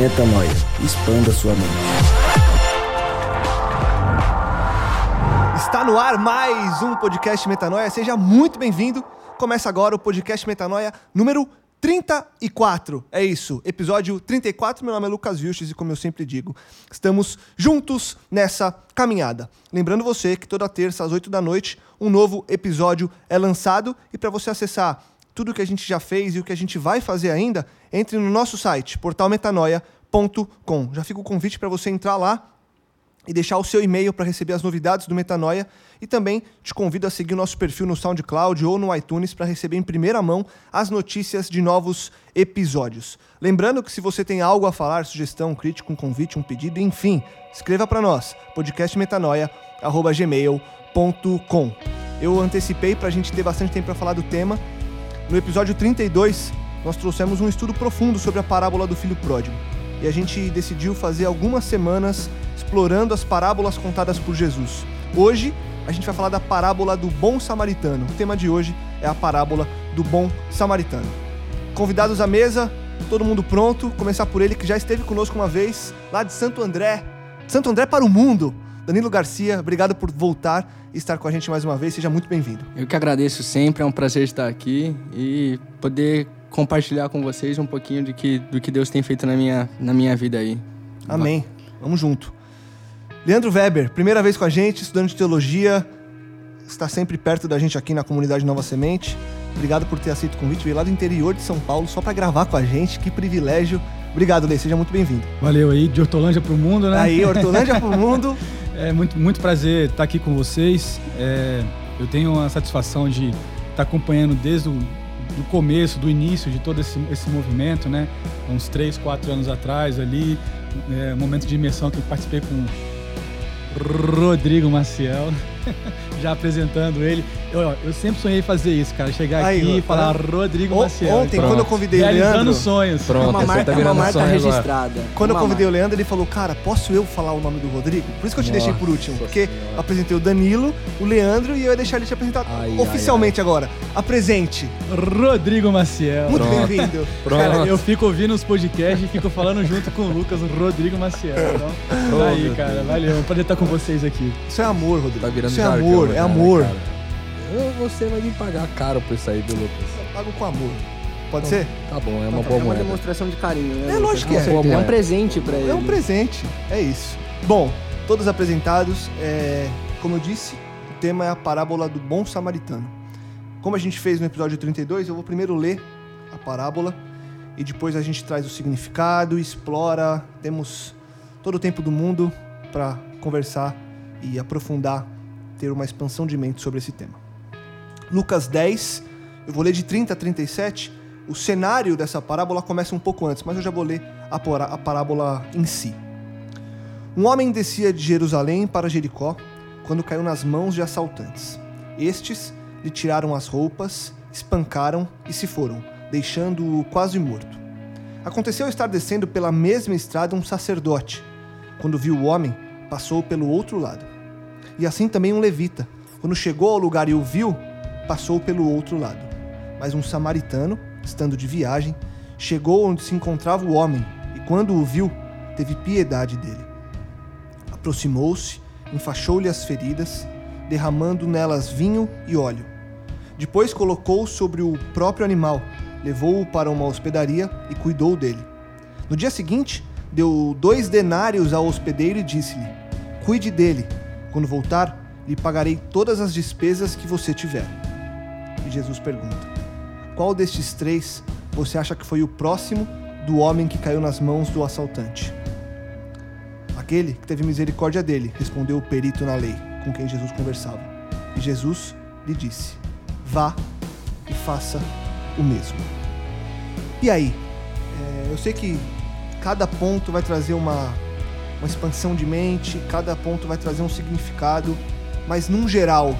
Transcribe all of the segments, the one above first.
Metanoia. Expanda sua mente. Está no ar mais um podcast Metanoia. Seja muito bem-vindo. Começa agora o podcast Metanoia número 34. É isso, episódio 34. Meu nome é Lucas Vilches e, como eu sempre digo, estamos juntos nessa caminhada. Lembrando você que toda terça às 8 da noite um novo episódio é lançado e para você acessar tudo que a gente já fez e o que a gente vai fazer ainda, entre no nosso site, portalmetanoia.com. Já fica o convite para você entrar lá e deixar o seu e-mail para receber as novidades do Metanoia. E também te convido a seguir o nosso perfil no SoundCloud ou no iTunes para receber em primeira mão as notícias de novos episódios. Lembrando que se você tem algo a falar, sugestão, crítica, um convite, um pedido, enfim, escreva para nós, podcastmetanoia.gmail.com. Eu antecipei para a gente ter bastante tempo para falar do tema. No episódio 32, nós trouxemos um estudo profundo sobre a parábola do filho pródigo. E a gente decidiu fazer algumas semanas explorando as parábolas contadas por Jesus. Hoje, a gente vai falar da parábola do bom samaritano. O tema de hoje é a parábola do bom samaritano. Convidados à mesa, todo mundo pronto. Começar por ele que já esteve conosco uma vez, lá de Santo André. Santo André para o mundo. Danilo Garcia, obrigado por voltar e estar com a gente mais uma vez. Seja muito bem-vindo. Eu que agradeço sempre, é um prazer estar aqui e poder compartilhar com vocês um pouquinho de que, do que Deus tem feito na minha, na minha vida aí. Amém. Vamos junto. Leandro Weber, primeira vez com a gente, estudante de teologia, está sempre perto da gente aqui na comunidade Nova Semente. Obrigado por ter aceito o convite, veio lá do interior de São Paulo só para gravar com a gente. Que privilégio. Obrigado, Lê, seja muito bem-vindo. Valeu aí, de Hortolândia pro mundo, né? Aí, Hortolândia pro mundo. É muito, muito prazer estar aqui com vocês. É, eu tenho a satisfação de estar acompanhando desde o do começo, do início de todo esse, esse movimento, né? Uns três, quatro anos atrás ali, é, momento de imersão que eu participei com Rodrigo Maciel, já apresentando ele. Eu, eu sempre sonhei fazer isso, cara. Chegar Aí, aqui e tá. falar Rodrigo Maciel. Ontem, Pronto. quando eu convidei o Realizando Leandro, sonhos. Pronto, uma você marca, tá uma marca sonho agora. registrada. quando eu Uma convidei o marca. Leandro, ele falou: Cara, posso eu falar o nome do Rodrigo? Por isso que eu te deixei por Nossa último. Porque Senhora. eu apresentei o Danilo, o Leandro e eu ia deixar ele te apresentar Ai, oficialmente agora. Apresente. Rodrigo Maciel. Muito bem-vindo. Pronto. Cara, eu fico ouvindo os podcasts e fico falando junto com o Lucas, o Rodrigo Maciel. Então, Oh, tá aí, cara. Valeu. É um prazer estar com vocês aqui. Isso é amor, Rodrigo. Tá virando isso é jargão, amor, né, é amor. cara? Eu- Você vai me pagar caro por isso aí, viu, Lucas? Eu pago com amor. Pode ser? Tá bom, é uma É boa uma moeda. demonstração de carinho, né? É, Lucas? lógico que é. É um presente pra ele. É um presente, é isso. Bom, todos apresentados, é, como eu disse, o tema é a parábola do bom samaritano. Como a gente fez no episódio 32, eu vou primeiro ler a parábola e depois a gente traz o significado, explora, temos todo o tempo do mundo para conversar e aprofundar, ter uma expansão de mente sobre esse tema. Lucas 10, eu vou ler de 30 a 37. O cenário dessa parábola começa um pouco antes, mas eu já vou ler a, parábola em si. Um homem descia de Jerusalém para Jericó quando caiu nas mãos de assaltantes. Estes lhe tiraram as roupas, espancaram e se foram, deixando-o quase morto. Aconteceu estar descendo pela mesma estrada um sacerdote. Quando viu o homem, passou pelo outro lado. E assim também um levita. Quando chegou ao lugar e o viu, passou pelo outro lado. Mas um samaritano, estando de viagem, chegou onde se encontrava o homem e, quando o viu, teve piedade dele. Aproximou-se, enfaixou-lhe as feridas, derramando nelas vinho e óleo. Depois colocou sobre o próprio animal, levou-o para uma hospedaria e cuidou dele. No dia seguinte, deu dois denários ao hospedeiro e disse-lhe: Cuide dele. Quando voltar, lhe pagarei todas as despesas que você tiver. E Jesus pergunta: Qual destes três você acha que foi o próximo do homem que caiu nas mãos do assaltante? Aquele que teve misericórdia dele, respondeu o perito na lei, com quem Jesus conversava. E Jesus lhe disse: Vá e faça o mesmo. E aí? É, eu sei que cada ponto vai trazer uma, uma expansão de mente, cada ponto vai trazer um significado, mas num geral,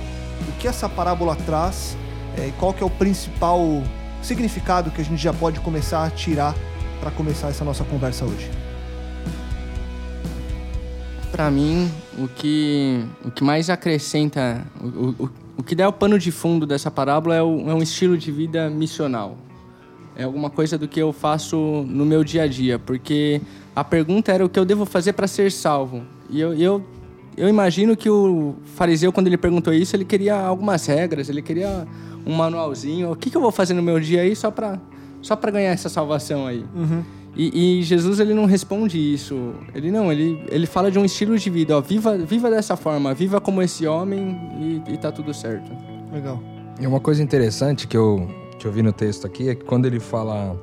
o que essa parábola traz é, e qual que é o principal significado que a gente já pode começar a tirar para começar essa nossa conversa hoje? Para mim, o que, o que mais acrescenta, o, o, o que dá o pano de fundo dessa parábola é, o, é um estilo de vida missional. É alguma coisa do que eu faço no meu dia a dia, porque a pergunta era o que eu devo fazer para ser salvo. E eu, eu, eu imagino que o fariseu, quando ele perguntou isso, ele queria algumas regras, ele queria um manualzinho. O que, que eu vou fazer no meu dia aí só para só ganhar essa salvação aí? Uhum. E, e, Jesus ele não responde isso. Ele não, ele, ele fala de um estilo de vida. Ó, viva, viva dessa forma, viva como esse homem e, e tá tudo certo. Legal. E uma coisa interessante que eu, que eu vi no texto aqui é que quando ele fala.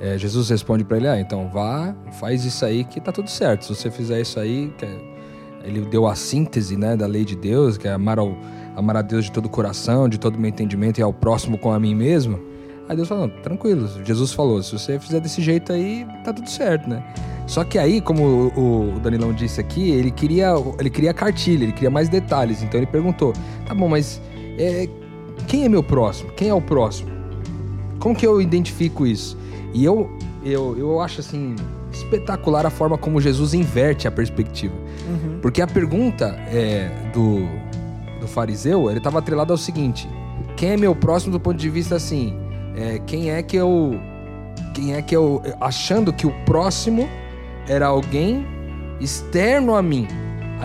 É, Jesus responde para ele: Ah, então vá, faz isso aí que tá tudo certo. Se você fizer isso aí, é, ele deu a síntese né, da lei de Deus, que é amar, ao, amar a Deus de todo o coração, de todo o meu entendimento e ao próximo com a mim mesmo. Aí Deus falou, tranquilo, Jesus falou, se você fizer desse jeito aí, tá tudo certo, né? Só que aí, como o Danilão disse aqui, ele queria, ele queria cartilha, ele queria mais detalhes. Então ele perguntou, tá bom, mas é, quem é meu próximo? Quem é o próximo? Como que eu identifico isso? E eu, eu, eu acho assim espetacular a forma como Jesus inverte a perspectiva. Uhum. Porque a pergunta é, do, do fariseu, ele estava atrelado ao seguinte: quem é meu próximo do ponto de vista assim? é, quem é que eu. Quem é que eu. Achando que o próximo era alguém externo a mim.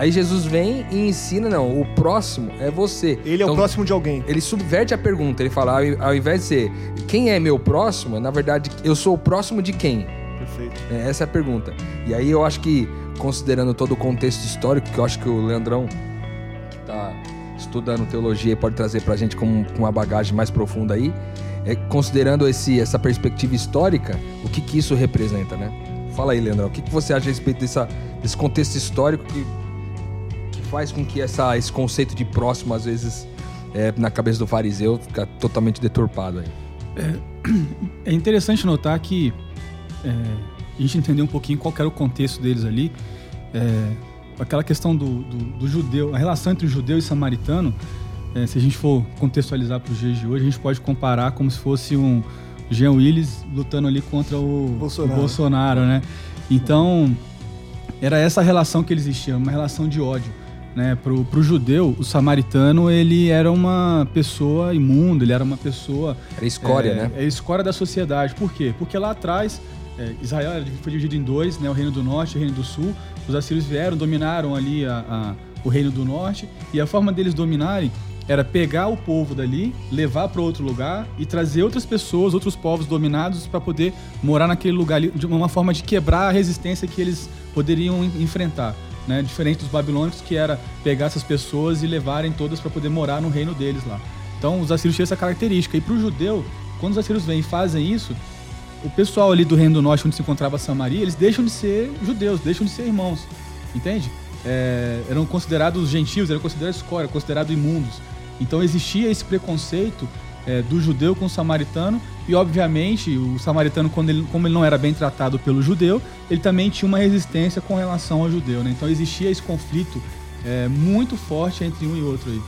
Aí Jesus vem e ensina, não, o próximo é você. Ele então, é o então, próximo de alguém. Ele subverte a pergunta, ele fala, ao invés de ser quem é meu próximo, na verdade, eu sou o próximo de quem? Perfeito. É, essa é a pergunta. E aí eu acho que, considerando todo o contexto histórico, que eu acho que o Leandrão, que tá estudando teologia, pode trazer pra gente com, com uma bagagem mais profunda aí, é, considerando esse, essa perspectiva histórica, o que, que isso representa, né? Fala aí, Leandrão, o que, que você acha a respeito dessa, desse contexto histórico que, que faz com que essa, esse conceito de próximo, às vezes, é, na cabeça do fariseu, fica totalmente deturpado aí? É, é interessante notar que é, a gente entender um pouquinho qual era o contexto deles ali. É, aquela questão do, do, do, judeu, a relação entre o judeu e o samaritano, é, se a gente for contextualizar para os dias de hoje, a gente pode comparar como se fosse um Jean Willis lutando ali contra o Bolsonaro, o Bolsonaro né? Então, era essa relação que eles existiam, uma relação de ódio. Né? Pro, pro judeu, o samaritano, ele era uma pessoa imunda, ele era uma pessoa... Era escória, é, né? É escória da sociedade. Por quê? Porque lá atrás, é, Israel foi dividido em dois, né? O reino do norte e o reino do sul. Os assírios vieram, dominaram ali a, a, o reino do norte. E a forma deles dominarem era pegar o povo dali, levar para outro lugar e trazer outras pessoas, outros povos dominados para poder morar naquele lugar ali, de uma forma de quebrar a resistência que eles poderiam enfrentar. Né? Diferente dos babilônicos, que era pegar essas pessoas e levarem todas para poder morar no reino deles lá. Então, os assírios tinham essa característica. E para o judeu, quando os assírios vêm e fazem isso, o pessoal ali do reino do norte, onde se encontrava Samaria, eles deixam de ser judeus, deixam de ser irmãos. Entende? É, eram considerados gentios, eram considerados escória, considerados imundos. Então existia esse preconceito é, do judeu com o samaritano e obviamente o samaritano quando ele, como ele não era bem tratado pelo judeu ele também tinha uma resistência com relação ao judeu né? então existia esse conflito é, muito forte entre um e outro aí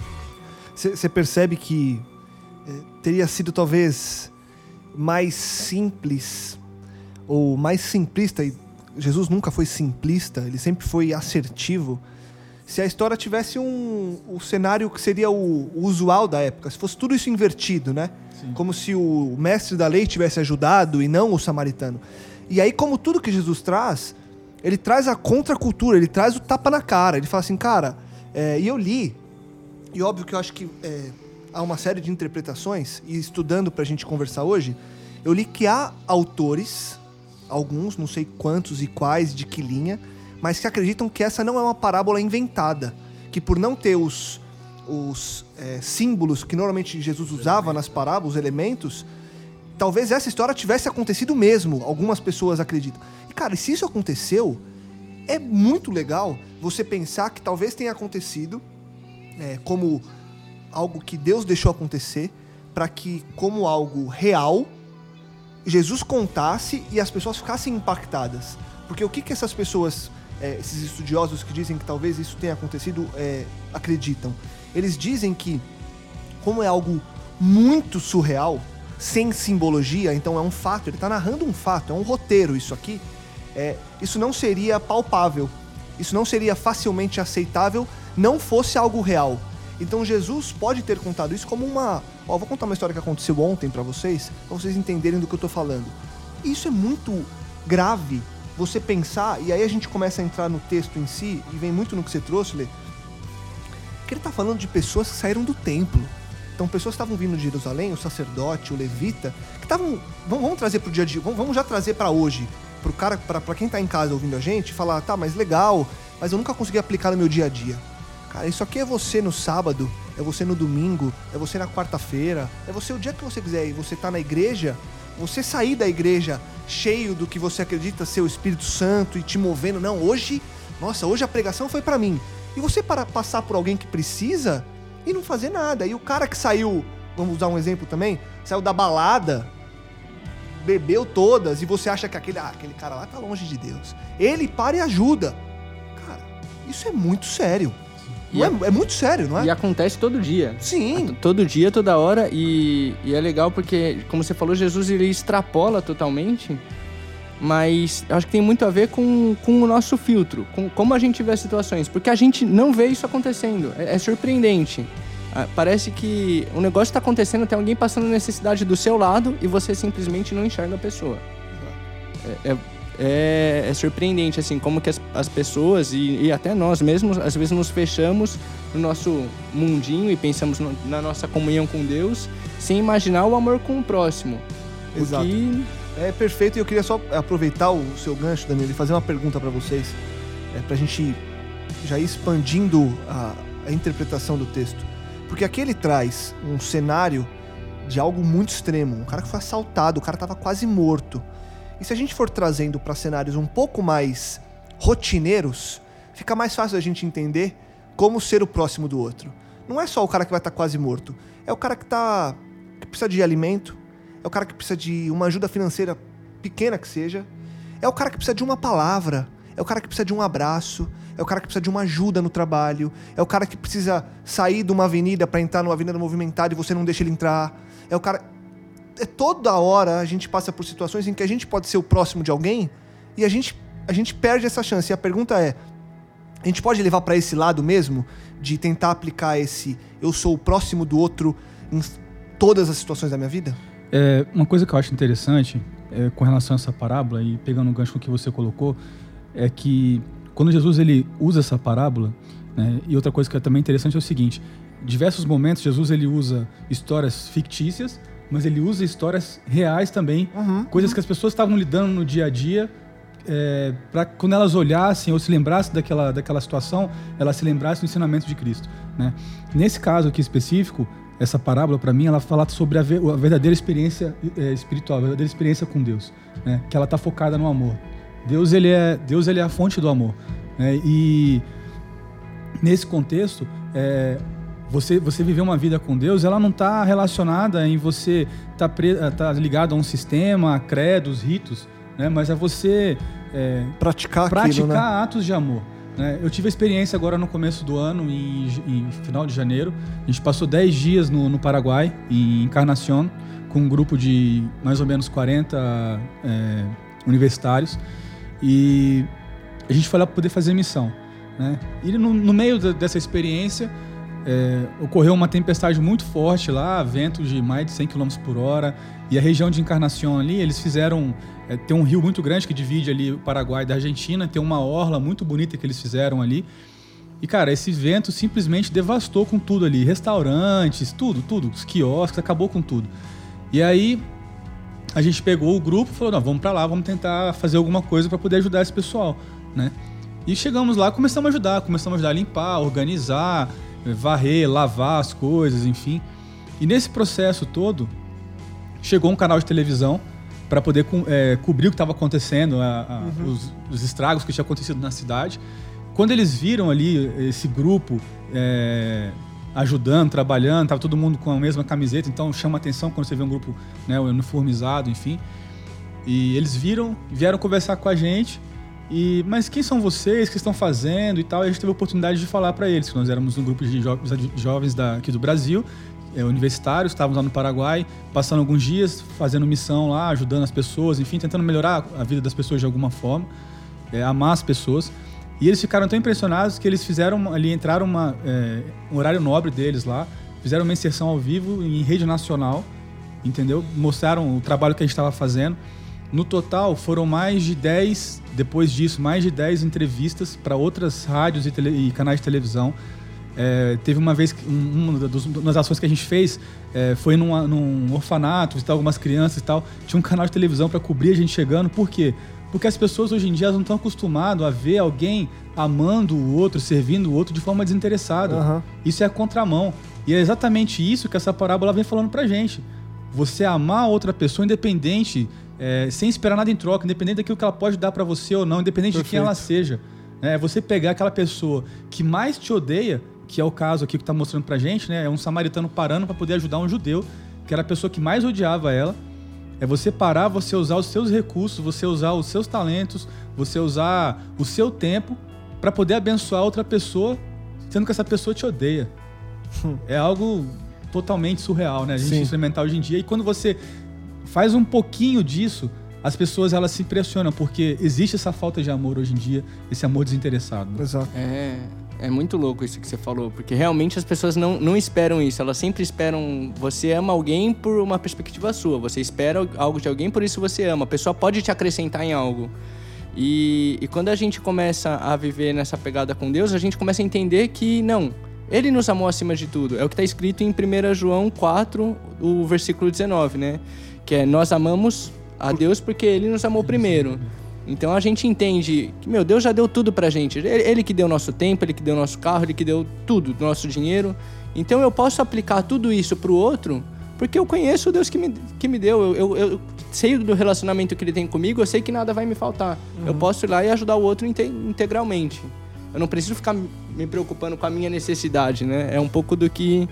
você percebe que é, teria sido talvez mais simples ou mais simplista e Jesus nunca foi simplista ele sempre foi assertivo se a história tivesse um o cenário que seria o, o, usual da época, se fosse tudo isso invertido, né? Sim. Como se o mestre da lei tivesse ajudado e não o samaritano. E aí, como tudo que Jesus traz, ele traz a contracultura, ele traz o tapa na cara. Ele fala assim, cara, é, e eu li, e óbvio que eu acho que é, há uma série de interpretações, e estudando para a gente conversar hoje, eu li que há autores, alguns, não sei quantos e quais, de que linha, mas que acreditam que essa não é uma parábola inventada, que por não ter os, os é, símbolos que normalmente Jesus usava nas parábolas, os elementos, talvez essa história tivesse acontecido mesmo. Algumas pessoas acreditam. E cara, se isso aconteceu, é muito legal você pensar que talvez tenha acontecido é, como algo que Deus deixou acontecer, para que, como algo real, Jesus contasse e as pessoas ficassem impactadas. Porque o que, que essas pessoas, é, esses estudiosos que dizem que talvez isso tenha acontecido, é, acreditam? Eles dizem que, como é algo muito surreal, sem simbologia, então é um fato, ele está narrando um fato, é um roteiro isso aqui, é, isso não seria palpável, isso não seria facilmente aceitável, não fosse algo real. Então Jesus pode ter contado isso como uma. Ó, vou contar uma história que aconteceu ontem para vocês, para vocês entenderem do que eu tô falando. Isso é muito grave você pensar, e aí a gente começa a entrar no texto em si, e vem muito no que você trouxe, Lê, que ele tá falando de pessoas que saíram do templo. Então, pessoas que estavam vindo de Jerusalém, o sacerdote, o levita, que estavam. Vamos, vamos trazer pro dia a dia, vamos, vamos já trazer para hoje, pro cara, para quem tá em casa ouvindo a gente, falar, tá, mas legal, mas eu nunca consegui aplicar no meu dia a dia. Cara, isso aqui é você no sábado, é você no domingo, é você na quarta-feira, é você o dia que você quiser e você tá na igreja, você sair da igreja cheio do que você acredita ser o Espírito Santo e te movendo. Não, hoje, nossa, hoje a pregação foi para mim. E você para passar por alguém que precisa e não fazer nada. E o cara que saiu, vamos usar um exemplo também, saiu da balada, bebeu todas e você acha que aquele, ah, aquele cara lá tá longe de Deus. Ele para e ajuda. Cara, isso é muito sério. E é, é, muito sério, não é? E acontece todo dia. Sim. Todo dia, toda hora. E, e é legal porque, como você falou, Jesus ele extrapola totalmente. Mas acho que tem muito a ver com, com o nosso filtro, com como a gente vê as situações. Porque a gente não vê isso acontecendo. É, é surpreendente. Ah, parece que o negócio está acontecendo, tem alguém passando necessidade do seu lado e você simplesmente não enxerga a pessoa. É, é, é, é surpreendente, assim, como que as, as pessoas e, e, até nós mesmos, às vezes nos fechamos no nosso mundinho e pensamos no, na nossa comunhão com Deus sem imaginar o amor com o próximo. Exato. Que... É perfeito e eu queria só aproveitar o seu gancho, Danilo, e fazer uma pergunta para vocês, é, para a gente já ir expandindo a, a interpretação do texto. Porque aqui ele traz um cenário de algo muito extremo. Um cara que foi assaltado, o cara estava quase morto. E se a gente for trazendo para cenários um pouco mais rotineiros, fica mais fácil a gente entender como ser o próximo do outro. Não é só o cara que vai estar tá quase morto, é o cara que tá que precisa de alimento, é o cara que precisa de uma ajuda financeira pequena que seja, é o cara que precisa de uma palavra, é o cara que precisa de um abraço, é o cara que precisa de uma ajuda no trabalho, é o cara que precisa sair de uma avenida para entrar numa avenida movimentada e você não deixa ele entrar, é o cara é toda hora a gente passa por situações em que a gente pode ser o próximo de alguém e a gente, a gente perde essa chance. E a pergunta é: a gente pode levar para esse lado mesmo de tentar aplicar esse eu sou o próximo do outro em todas as situações da minha vida? É, uma coisa que eu acho interessante é, com relação a essa parábola e pegando o gancho que você colocou é que quando Jesus ele usa essa parábola né, e outra coisa que é também interessante é o seguinte: diversos momentos Jesus ele usa histórias fictícias mas ele usa histórias reais também, uhum, coisas uhum. que as pessoas estavam lidando no dia a dia, é, para quando elas olhassem ou se lembrassem daquela, daquela situação, elas se lembrassem do ensinamento de Cristo. Né? Nesse caso aqui específico, essa parábola, para mim, ela fala sobre a, verdadeira experiência é, espiritual, a verdadeira experiência com Deus, né? que ela está focada no amor. Deus ele é, Deus ele é a fonte do amor. Né? E nesse contexto, é, você, você viver uma vida com Deus, ela não está relacionada em você estar tá, tá ligado a um sistema, a credos, ritos, né? mas é você é, praticar, praticar aquilo, né? atos de amor. Né? Eu tive a experiência agora no começo do ano, em, em final de janeiro. A gente passou 10 dias no, no Paraguai, em Encarnación, com um grupo de mais ou menos 40 é, universitários. E a gente foi lá para poder fazer missão. Né? E no, no meio dessa experiência, é, ocorreu uma tempestade muito forte lá, ventos de mais de 100 km por hora, e a região de Encarnação ali, eles fizeram. É, tem um rio muito grande que divide ali o Paraguai da Argentina, tem uma orla muito bonita que eles fizeram ali. E, cara, esse vento simplesmente devastou com tudo ali. Restaurantes, tudo, tudo. Os quiosques, acabou com tudo. E aí, a gente pegou o grupo e falou: não, vamos para lá, vamos tentar fazer alguma coisa para poder ajudar esse pessoal, né? E chegamos lá, começamos a ajudar, começamos a ajudar a limpar, organizar, varrer, lavar as coisas, enfim. E nesse processo todo, chegou um canal de televisão para poder é, cobrir o que estava acontecendo, a, a, uhum. os, os, estragos que tinha acontecido na cidade. Quando eles viram ali esse grupo é, ajudando, trabalhando, tava todo mundo com a mesma camiseta, então chama atenção quando você vê um grupo né, uniformizado, enfim. E eles viram, vieram conversar com a gente. E, mas quem são vocês? Que estão fazendo e tal? E a gente teve a oportunidade de falar para eles que nós éramos um grupo de jovens, jovens da, aqui do Brasil, é, universitários, estávamos lá no Paraguai, passando alguns dias, fazendo missão lá, ajudando as pessoas, enfim, tentando melhorar a vida das pessoas de alguma forma, é, amar as pessoas. E eles ficaram tão impressionados que eles fizeram ali, entraram uma, é, um horário nobre deles lá, fizeram uma inserção ao vivo em rede nacional, entendeu? Mostraram o trabalho que a gente estava fazendo. No total, foram mais de 10, depois disso, mais de 10 entrevistas para outras rádios e, tele, e, canais de televisão. É, teve uma vez, uma das, das, ações que a gente fez é, foi numa, num orfanato, visitar algumas crianças e tal. Tinha um canal de televisão para cobrir a gente chegando. Por quê? Porque as pessoas hoje em dia não estão acostumadas a ver alguém amando o outro, servindo o outro de forma desinteressada. Uhum. Isso é a contramão. E é exatamente isso que essa parábola vem falando pra gente. Você amar outra pessoa independente, é, sem esperar nada em troca, independente daquilo que ela pode dar para você ou não, independente Perfeito. de quem ela seja. É você pegar aquela pessoa que mais te odeia, que é o caso aqui que está mostrando pra gente, né? É um samaritano parando para poder ajudar um judeu, que era a pessoa que mais odiava ela é você parar, você usar os seus recursos, você usar os seus talentos, você usar o seu tempo para poder abençoar outra pessoa, sendo que essa pessoa te odeia. é algo totalmente surreal, né? A gente Sim. experimentar hoje em dia. E quando você faz um pouquinho disso, as pessoas elas se impressionam porque existe essa falta de amor hoje em dia, esse amor desinteressado. Exato. É, é muito louco isso que você falou, porque realmente as pessoas não, não esperam isso. Elas sempre esperam. Você ama alguém por uma perspectiva sua. Você espera algo de alguém, por isso você ama. A pessoa pode te acrescentar em algo. E, e quando a gente começa a viver nessa pegada com Deus, a gente começa a entender que não. Ele nos amou acima de tudo. É o que está escrito em 1 João 4, o versículo 19, né? Que é: Nós amamos a Deus porque ele nos amou primeiro. Então a gente entende que, meu Deus já deu tudo pra gente. Ele, ele que deu nosso tempo, ele que deu nosso carro, ele que deu tudo, nosso dinheiro. Então eu posso aplicar tudo isso pro outro porque eu conheço o Deus que me, que me deu. Eu, eu, eu sei do relacionamento que ele tem comigo, eu sei que nada vai me faltar. Uhum. Eu posso ir lá e ajudar o outro integralmente. Eu não preciso ficar me preocupando com a minha necessidade, né? É um pouco do que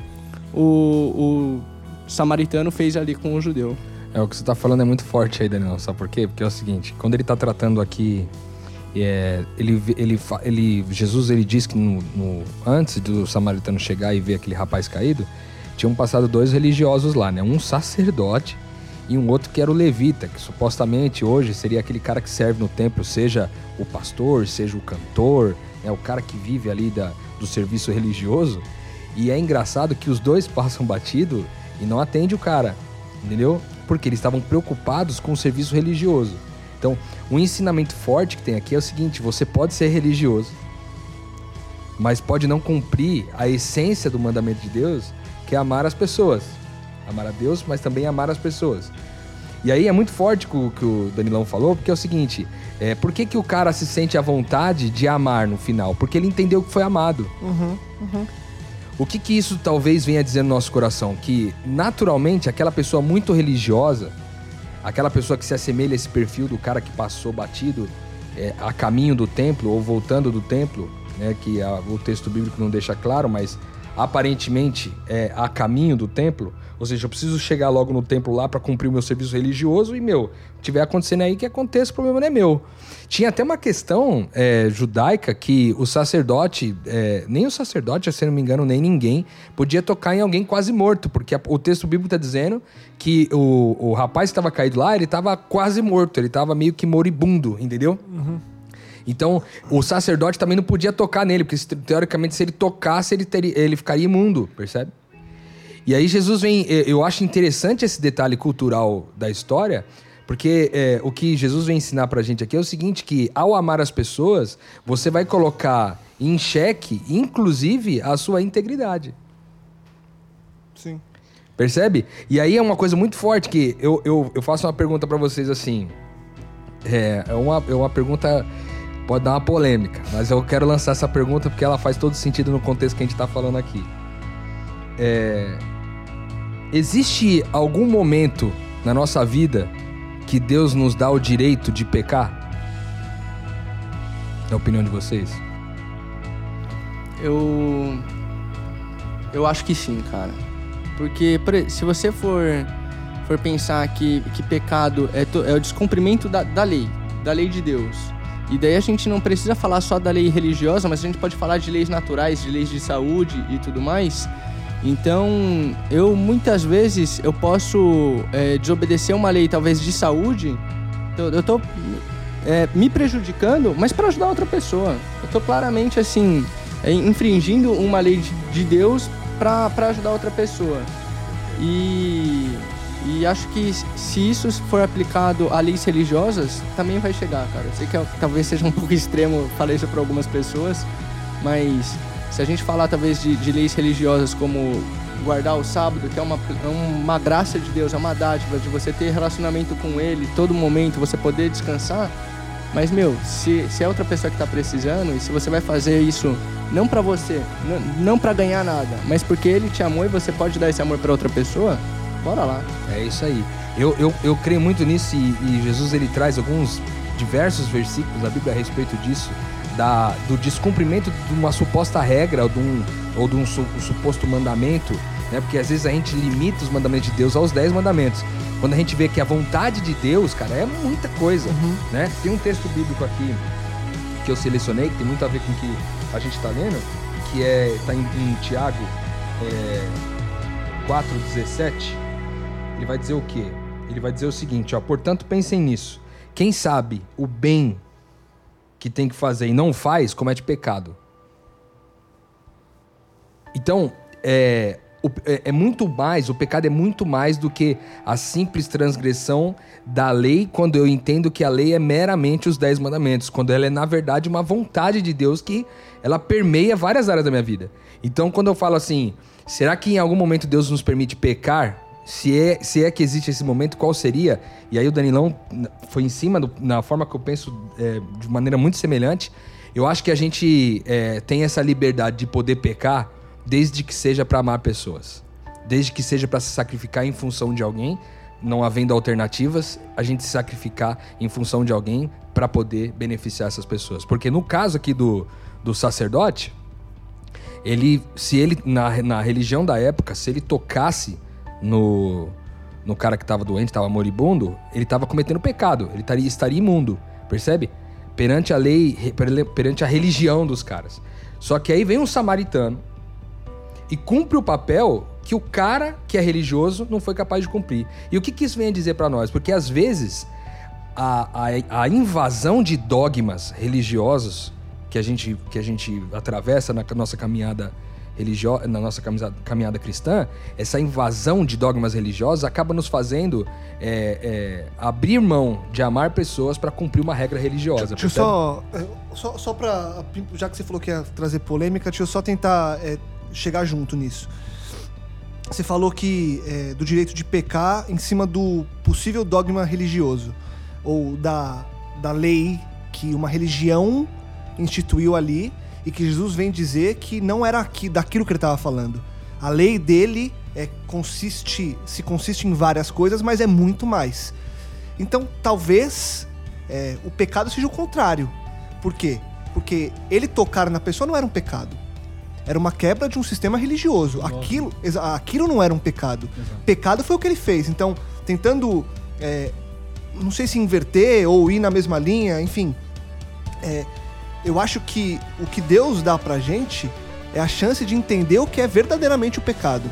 o, o samaritano fez ali com o judeu. É, o que você está falando é muito forte aí, Daniel. Sabe por quê? Porque é o seguinte, quando ele está tratando aqui, é, ele, ele, ele, Jesus ele diz que no, no, antes do samaritano chegar e ver aquele rapaz caído, tinham passado dois religiosos lá, né? Um sacerdote e um outro que era o levita, que supostamente hoje seria aquele cara que serve no templo, seja o pastor, seja o cantor, é o cara que vive ali da, do serviço religioso. E é engraçado que os dois passam batido e não atende o cara, entendeu? Porque eles estavam preocupados com o serviço religioso. Então, um ensinamento forte que tem aqui é o seguinte: você pode ser religioso, mas pode não cumprir a essência do mandamento de Deus, que é amar as pessoas. Amar a Deus, mas também amar as pessoas. E aí é muito forte o que o Danilão falou, porque é o seguinte: é, por que, que o cara se sente à vontade de amar no final? Porque ele entendeu que foi amado. Uhum, uhum. O que, que isso talvez venha dizer no nosso coração? Que naturalmente aquela pessoa muito religiosa, aquela pessoa que se assemelha a esse perfil do cara que passou batido é, a caminho do templo ou voltando do templo, né, que a, o texto bíblico não deixa claro, mas aparentemente é a caminho do templo, ou seja, eu preciso chegar logo no templo lá para cumprir o meu serviço religioso e, meu, tiver acontecendo aí que aconteça, o problema não é meu. Tinha até uma questão é, judaica que o sacerdote, é, nem o sacerdote, se não me engano, nem ninguém, podia tocar em alguém quase morto, porque a, o texto bíblico está dizendo que o, o rapaz que estava caído lá, ele estava quase morto, ele estava meio que moribundo, entendeu? Uhum. Então, o sacerdote também não podia tocar nele, porque teoricamente, se ele tocasse, ele, teria, ele ficaria imundo, percebe? E aí Jesus vem. Eu acho interessante esse detalhe cultural da história, porque é, o que Jesus vem ensinar pra gente aqui é o seguinte: que ao amar as pessoas, você vai colocar em xeque, inclusive, a sua integridade. Sim. Percebe? E aí é uma coisa muito forte que eu, eu, eu faço uma pergunta para vocês assim. É, é uma, é uma pergunta pode dar uma polêmica, mas eu quero lançar essa pergunta porque ela faz todo sentido no contexto que a gente está falando aqui. É, existe algum momento na nossa vida que Deus nos dá o direito de pecar? Na opinião de vocês? Eu. Eu acho que sim, cara. Porque por se você for, for pensar que, que pecado é, to- é o descumprimento da, da lei, da lei de Deus. E daí a gente não precisa falar só da lei religiosa, mas a gente pode falar de leis naturais, de leis de saúde e tudo mais. Então, eu muitas vezes eu posso é, desobedecer uma lei talvez de saúde. Eu, eu tô é, me prejudicando, mas para ajudar outra pessoa. Eu tô claramente assim é, infringindo uma lei de, de Deus para ajudar outra pessoa. E, e acho que se isso for aplicado a leis religiosas, também vai chegar, cara. Eu sei que é- talvez seja um pouco extremo falar isso para algumas pessoas, mas se a gente falar talvez de, de leis religiosas como guardar o sábado, que é uma, é uma graça de Deus, é uma dádiva de você ter relacionamento com Ele todo momento, você poder descansar. Mas, meu, se, se é outra pessoa que tá precisando, e se você vai fazer isso não pra você, não, não para ganhar nada, mas porque ele te amou e você pode dar esse amor pra outra pessoa, bora lá. É isso aí. Eu, eu, eu creio muito nisso e, e Jesus ele traz alguns diversos versículos da Bíblia a respeito disso, da, do descumprimento de uma suposta regra ou de um, ou de um, su- um suposto mandamento, né? Porque às vezes a gente limita os mandamentos de Deus aos dez mandamentos. Quando a gente vê que a vontade de Deus, cara, é muita coisa, né? Tem um texto bíblico aqui que eu selecionei, que tem muito a ver com o que a gente está lendo, que é tá em, em Tiago é, 4,17. Ele vai dizer o quê? Ele vai dizer o seguinte, ó, portanto pensem nisso. Quem sabe o bem que tem que fazer e não faz, comete pecado. Então, é, é, é muito mais, o pecado é muito mais do que a simples transgressão da lei, quando eu entendo que a lei é meramente os dez mandamentos, quando ela é, na verdade, uma vontade de Deus que ela permeia várias áreas da minha vida. Então, quando eu falo assim, será que em algum momento Deus nos permite pecar? Se é, se é que existe esse momento, qual seria? E aí o Danilão foi em cima, do- na forma que eu penso é, de maneira muito semelhante. Eu acho que a gente é, tem essa liberdade de poder pecar desde que seja para amar pessoas. Desde que seja para se sacrificar em função de alguém, não havendo alternativas, a gente se sacrificar em função de alguém para poder beneficiar essas pessoas. Porque no caso aqui do, do sacerdote, ele, se ele, na, na religião da época, se ele tocasse no, no cara que estava doente, estava moribundo, ele estava cometendo pecado, ele estaria, estaria imundo, percebe? Perante a lei, perante a religião dos caras. Só que aí vem um samaritano e cumpre o papel que o cara que é religioso não foi capaz de cumprir. E o que, que isso vem a dizer para nós? Porque às vezes a, a, a invasão de dogmas religiosos que a gente, que a gente atravessa na nossa caminhada religiosa, na nossa caminhada cristã, essa invasão de dogmas religiosos acaba nos fazendo é, é, abrir mão de amar pessoas para cumprir uma regra religiosa. Deixa eu percebe? só, é, só. Só pra. Já que você falou que ia trazer polêmica, deixa eu só tentar é, chegar junto nisso. Você falou que é, do direito de pecar em cima do possível dogma religioso. Ou da, da lei que uma religião instituiu ali e que Jesus vem dizer que não era aqui, daquilo que ele estava falando. A lei dele é, consiste, se consiste em várias coisas, mas é muito mais. Então, talvez é, o pecado seja o contrário. Por quê? Porque ele tocar na pessoa não era um pecado. Era uma quebra de um sistema religioso. Aquilo, aquilo não era um pecado. Pecado foi o que ele fez. Então, tentando, é, não sei se inverter ou ir na mesma linha, enfim. é, eu acho que o que Deus dá pra gente é a chance de entender o que é verdadeiramente o pecado.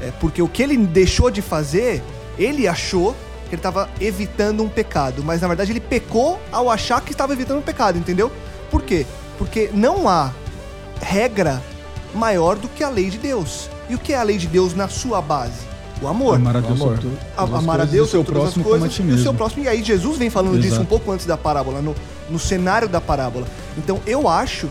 É, porque o que ele deixou de fazer, ele achou que ele estava evitando um pecado, mas na verdade ele pecou ao achar que estava evitando um pecado, entendeu? Por quê? Porque não há regra maior do que a lei de Deus. E o que é a lei de Deus na sua base? O amor. Amar a Deus Amor. sobre amar a Deus, sobre todas as coisas, e o seu próximo. E aí Jesus vem falando disso Exato. um pouco antes da parábola, no, no cenário da parábola. Então eu acho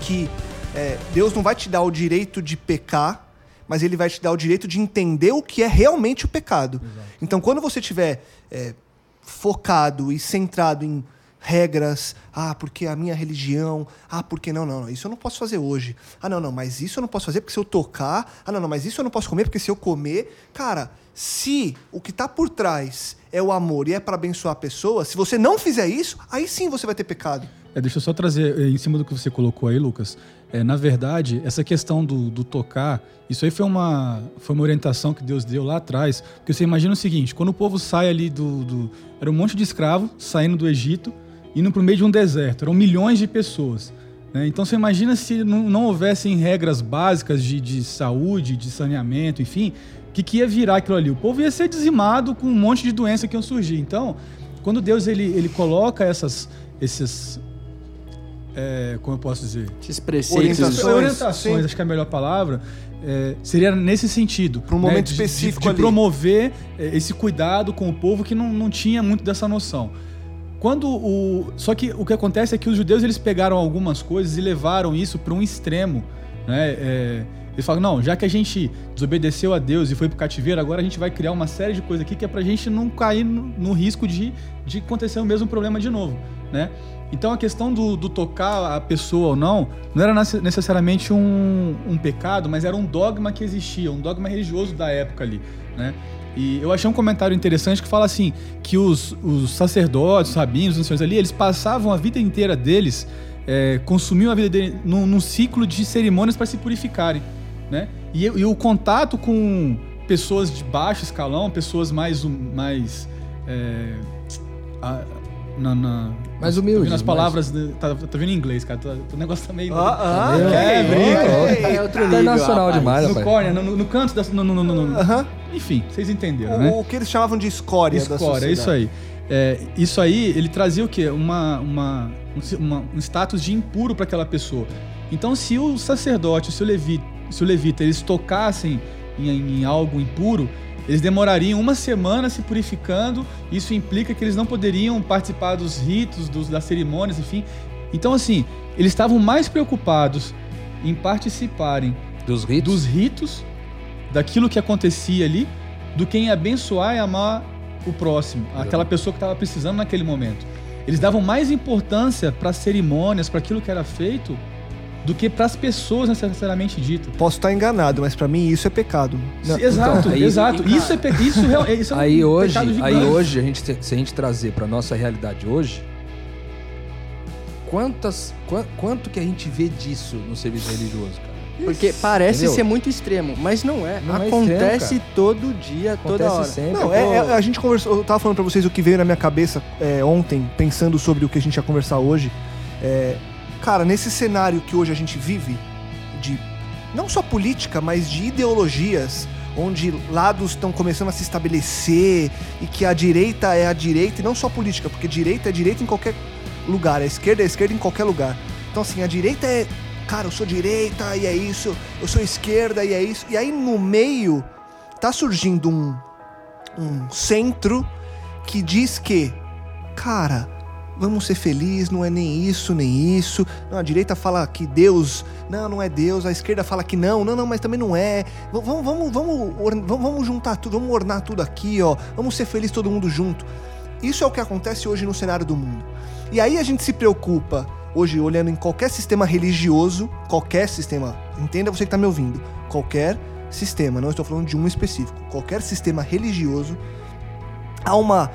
que é, Deus não vai te dar o direito de pecar, mas ele vai te dar o direito de entender o que é realmente o pecado. Então quando você estiver é, focado e centrado em regras. Ah, porque a minha religião. Ah, porque não, não, isso eu não posso fazer hoje. Ah, não, não, mas isso eu não posso fazer porque se eu tocar. Ah, não, não, mas isso eu não posso comer porque se eu comer. Cara, se o que tá por trás é o amor e é para abençoar a pessoa, se você não fizer isso, aí sim você vai ter pecado. É, deixa eu só trazer eh, em cima do que você colocou aí, Lucas. É, na verdade, essa questão do, do, tocar, isso aí foi uma, foi uma orientação que Deus deu lá atrás. Porque você imagina o seguinte: quando o povo sai ali do. do era um monte de escravo saindo do Egito, indo para o meio de um deserto. Eram milhões de pessoas. Né? Então você imagina se não, não houvessem regras básicas de, de saúde, de saneamento, enfim, que, que ia virar aquilo ali? O povo ia ser dizimado com um monte de doença que iam surgir. Então, quando Deus ele, ele coloca essas, esses é, como eu posso dizer? Esses preceitos. Orientações, orientações acho que é a melhor palavra. É, seria nesse sentido. Para um né? momento específico de, de, de promover é, esse cuidado com o povo que não, não tinha muito dessa noção. Quando o, só que o que acontece é que os judeus eles pegaram algumas coisas e levaram isso para um extremo. Né? É, eles falam, não, já que a gente desobedeceu a Deus e foi pro cativeiro, agora a gente vai criar uma série de coisas aqui que é pra gente não cair no, no risco de, de acontecer o mesmo problema de novo, né? Então a questão do, do, tocar a pessoa ou não, não era necessariamente um, um, pecado, mas era um dogma que existia, um dogma religioso da época ali, né? E eu achei um comentário interessante que fala assim, que os, os sacerdotes, os rabinos, os senhores ali, eles passavam a vida inteira deles, é, consumiam a vida deles num, num ciclo de cerimônias para se purificarem, né? E, e, o contato com pessoas de baixo escalão, pessoas mais... mais é, a, na, na mais humilde. Tô as palavras, mas... tá, tá vendo em inglês, cara. O negócio tá meio. Ah, ah, é, brinca. É, outro nível. Internacional demais, No corner, no, no, canto da. No, no, no, no, uh -huh. Enfim, vocês entenderam, o, né? O que eles chamavam de escória, escória da é isso aí. É, isso aí, ele trazia o quê? Uma, uma, uma um status de impuro para aquela pessoa. Então, se o sacerdote, se o levita, se o levita eles tocassem em, em algo impuro, eles demorariam uma semana se purificando, isso implica que eles não poderiam participar dos ritos, dos, das cerimônias, enfim. Então, assim, eles estavam mais preocupados em participarem dos ritos, dos ritos daquilo que acontecia ali, do que em abençoar e amar o próximo, aquela pessoa que estava precisando naquele momento. Eles davam mais importância para as cerimônias, para aquilo que era feito, do que para as pessoas necessariamente dito. Posso estar enganado, mas para mim isso é pecado. Não, exato, então, aí, exato. E, isso é pe... isso, é, isso é aí um hoje, aí hoje a gente se a gente trazer para nossa realidade hoje, quantas qu quanto que a gente vê disso no serviço religioso, cara? Porque parece Entendeu? ser muito extremo, mas não é. Não Acontece é extremo, todo dia, Acontece toda hora. Sempre. Não, é, é, a gente conversou, eu tava falando para vocês o que veio na minha cabeça é, ontem, pensando sobre o que a gente ia conversar hoje. É, Cara, nesse cenário que hoje a gente vive, de não só política, mas de ideologias, onde lados estão começando a se estabelecer e que a direita é a direita, e não só política, porque direita é direita em qualquer lugar, a esquerda é a esquerda em qualquer lugar. Então, assim, a direita é, cara, eu sou direita e é isso, eu sou esquerda e é isso. E aí no meio tá surgindo um, um centro que diz que, cara, vamos ser felizes, não é nem isso, nem isso. Não, a direita fala que Deus, não, não é Deus. A esquerda fala que não, não, não, mas também não é. Vamos, vamos, vamos, vamos, juntar tudo, vamos ornar tudo aqui, ó. Vamos ser felizes todo mundo junto. Isso é o que acontece hoje no cenário do mundo. E aí a gente se preocupa, hoje, olhando em qualquer sistema religioso, qualquer sistema, entenda você que está me ouvindo, qualquer sistema, não estou falando de um específico, qualquer sistema religioso, há uma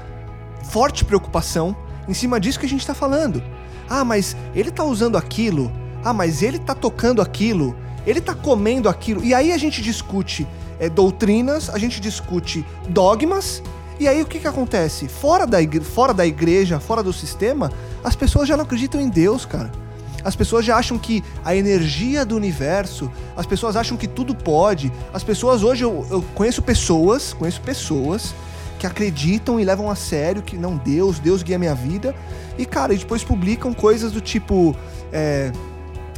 forte preocupação em cima disso que a gente está falando. Ah, mas ele está usando aquilo. Ah, mas ele está tocando aquilo. Ele está comendo aquilo. E aí a gente discute é, doutrinas, a gente discute dogmas. E aí o que, que acontece? Fora da, fora da igreja, fora do sistema, as pessoas já não acreditam em Deus, cara. As pessoas já acham que a energia do universo, as pessoas acham que tudo pode. As pessoas hoje, eu, eu conheço pessoas, conheço pessoas que acreditam e levam a sério que não, Deus, Deus guia minha vida. E, cara, e depois publicam coisas do tipo. É,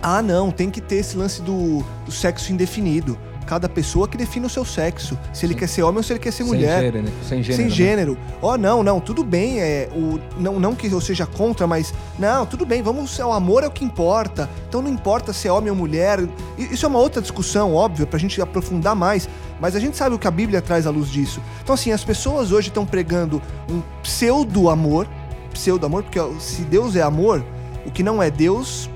ah, não, tem que ter esse lance do, do sexo indefinido cada pessoa que define o seu sexo. Se ele quer ser homem ou se ele quer ser sem mulher. Gênero, né? sem gênero. Sem né? gênero. Ó, oh, não, não, tudo bem. É, o, não, não que eu seja contra, mas. Não, tudo bem, vamos. O amor é o que importa. Então não importa se é homem ou mulher. Isso é uma outra discussão, óbvio, pra gente aprofundar mais. Mas a gente sabe o que a Bíblia traz à luz disso. Então, assim, as pessoas hoje estão pregando um pseudo amor, pseudo-amor, porque se Deus é amor, o que não é Deus,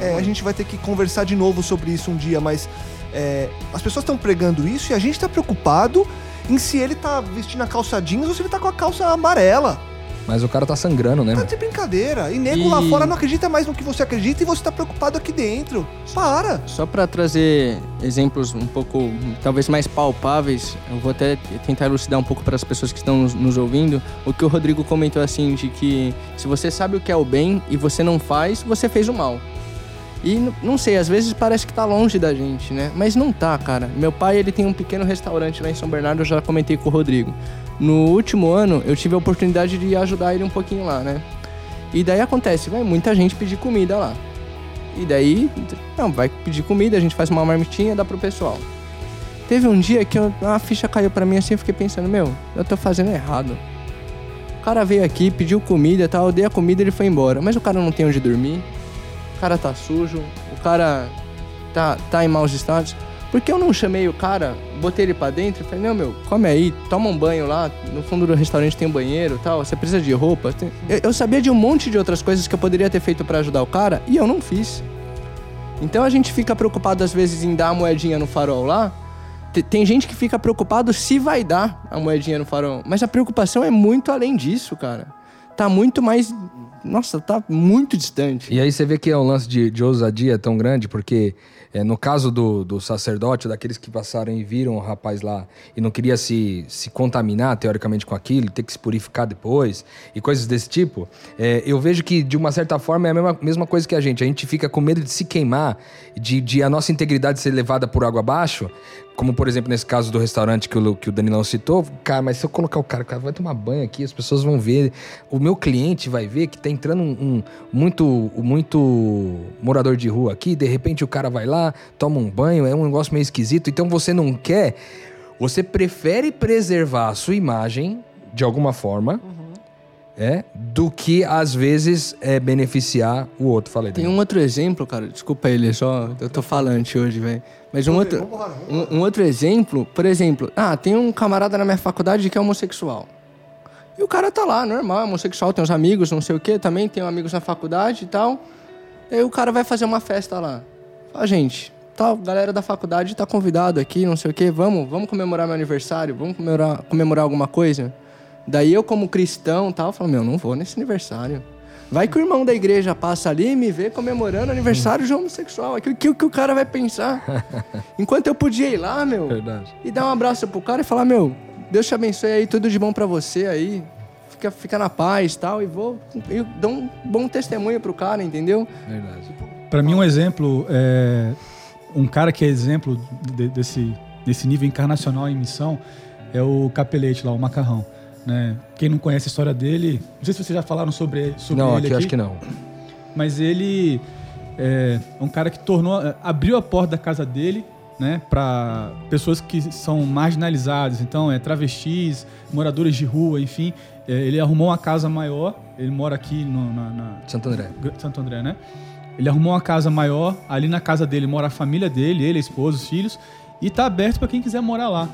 é, a gente vai ter que conversar de novo sobre isso um dia, mas é, as pessoas estão pregando isso e a gente está preocupado em se ele tá vestindo a calça jeans ou se ele tá com a calça amarela. Mas o cara tá sangrando, né? Tá de brincadeira. E nego E- lá fora não acredita mais no que você acredita e você tá preocupado aqui dentro. Para! Só para trazer exemplos um pouco, talvez mais palpáveis, eu vou até tentar elucidar um pouco para as pessoas que estão nos ouvindo, o que o Rodrigo comentou assim, de que se você sabe o que é o bem e você não faz, você fez o mal. E não sei, às vezes parece que tá longe da gente, né? Mas não tá, cara. Meu pai, ele tem um pequeno restaurante lá em São Bernardo, eu já comentei com o Rodrigo. No último ano, eu tive a oportunidade de ajudar ele um pouquinho lá, né? E daí acontece, vai muita gente pedir comida lá. E daí, não, vai pedir comida, a gente faz uma marmitinha, dá pro pessoal. Teve um dia que eu- uma ficha caiu pra mim assim, eu fiquei pensando, meu, eu tô fazendo errado. O cara veio aqui, pediu comida e tal, eu dei a comida e ele foi embora. Mas o cara não tem onde dormir, o cara tá sujo, o cara tá, tá em maus estados. Por que eu não chamei o cara, botei ele pra dentro e falei, não, meu, come aí, toma um banho lá, no fundo do restaurante tem um banheiro tal, você precisa de roupa. Tem- Eu, eu sabia de um monte de outras coisas que eu poderia ter feito pra ajudar o cara e eu não fiz. Então a gente fica preocupado às vezes em dar a moedinha no farol lá. Te- Tem gente que fica preocupado se vai dar a moedinha no farol. Mas a preocupação é muito além disso, cara. Tá muito mais. Nossa, tá muito distante. E aí você vê que é um lance de, de ousadia tão grande, porque é, no caso do, do sacerdote, daqueles que passaram e viram o rapaz lá e não queria se, se contaminar teoricamente com aquilo, ter que se purificar depois e coisas desse tipo, é, eu vejo que de uma certa forma é a mesma, mesma coisa que a gente. A gente fica com medo de se queimar, de, de a nossa integridade ser levada por água abaixo, como por exemplo nesse caso do restaurante que o, Lu- que o Danilão citou, cara, mas se eu colocar o cara, o cara vai tomar banho aqui, as pessoas vão ver, o meu cliente vai ver que tá entrando um, um muito, muito morador de rua aqui, de repente o cara vai lá, toma um banho, é um negócio meio esquisito, então você não quer, você prefere preservar a sua imagem de alguma forma, é, do que às vezes é beneficiar o outro. Falei. Tem um outro exemplo, cara. Desculpa ele, só. Eu tô falante hoje, velho. Mas um outro, um, um outro exemplo, por exemplo, ah, tem um camarada na minha faculdade que é homossexual. E o cara tá lá, normal, é homossexual, tem uns amigos, não sei o quê, também tem amigos na faculdade e tal. E aí o cara vai fazer uma festa lá. Fala, gente, tal, galera da faculdade tá convidado aqui, não sei o quê, vamos, vamos comemorar meu aniversário, vamos comemorar, comemorar alguma coisa. Daí eu, como cristão tal, falo, meu, não vou nesse aniversário. Vai que o irmão da igreja passa ali e me vê comemorando aniversário de homossexual. O que, que, que o cara vai pensar? Enquanto eu podia ir lá, meu, Verdade. e dar um abraço pro cara e falar, meu, Deus te abençoe aí, tudo de bom pra você aí. Fica, fica na paz e tal. E vou. Eu dou um bom testemunho pro cara, entendeu? Verdade. Para mim, um exemplo, é, um cara que é exemplo de- desse, desse nível encarnacional em missão é o Capelete lá, o Macarrão. Né? Quem não conhece a história dele, não sei se vocês já falaram sobre, sobre Não, ele aqui aqui, eu acho que não. mas ele é um cara que tornou, abriu a porta da casa dele, né, para pessoas que são marginalizadas, então é travestis, moradores de rua, enfim. É, ele arrumou uma casa maior. Ele mora aqui no- na- na, Santo André. Santo André, né? Ele arrumou uma casa maior, ali na casa dele mora a família dele, ele, a esposa, os filhos, e tá aberto para quem quiser morar lá,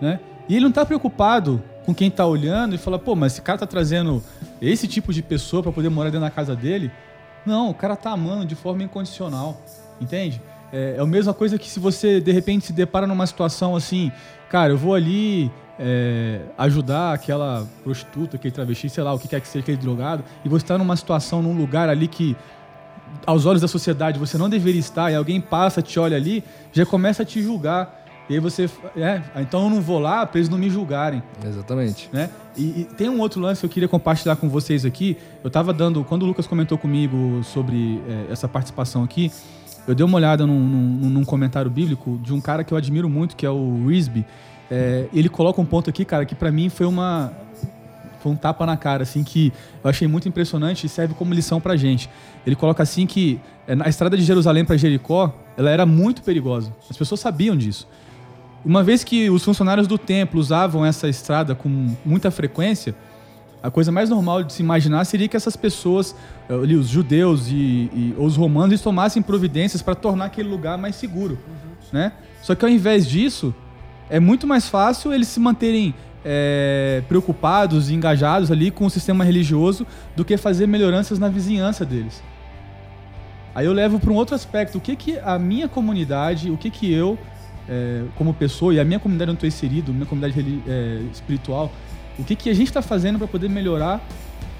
né? E ele não tá preocupado com quem tá olhando e fala, pô, mas esse cara tá trazendo esse tipo de pessoa para poder morar dentro da casa dele. Não, o cara tá amando de forma incondicional, entende? É, é a mesma coisa que se você de repente se depara numa situação assim, cara, eu vou ali é, ajudar aquela prostituta, aquele travesti, sei lá, o que quer que seja, aquele drogado, e você está numa situação, num lugar ali que, aos olhos da sociedade, você não deveria estar, e alguém passa, te olha ali, já começa a te julgar. E aí você, é, então eu não vou lá para eles não me julgarem Exatamente. né? E, e tem um outro lance que eu queria compartilhar com vocês aqui. Eu tava dando, quando o Lucas comentou comigo sobre é, essa participação aqui, eu dei uma olhada num, num- num comentário bíblico de um cara que eu admiro muito, que é o Risby. É, ele coloca um ponto aqui, cara, que pra mim foi uma foi um tapa na cara, assim, que eu achei muito impressionante e serve como lição pra gente. Ele coloca assim que é, na estrada de Jerusalém para Jericó, ela era muito perigosa. As pessoas sabiam disso. Uma vez que os funcionários do templo usavam essa estrada com muita frequência, a coisa mais normal de se imaginar seria que essas pessoas, eh, ali, os judeus e, e- os romanos, eles tomassem providências para tornar aquele lugar mais seguro, né? Só que ao invés disso, é muito mais fácil eles se manterem é, preocupados e engajados ali com o sistema religioso do que fazer melhoranças na vizinhança deles. Aí eu levo para um outro aspecto. O que que a minha comunidade, o que que eu, é, como pessoa, e a minha comunidade onde estou inserido, minha comunidade é, espiritual, o que que a gente está fazendo para poder melhorar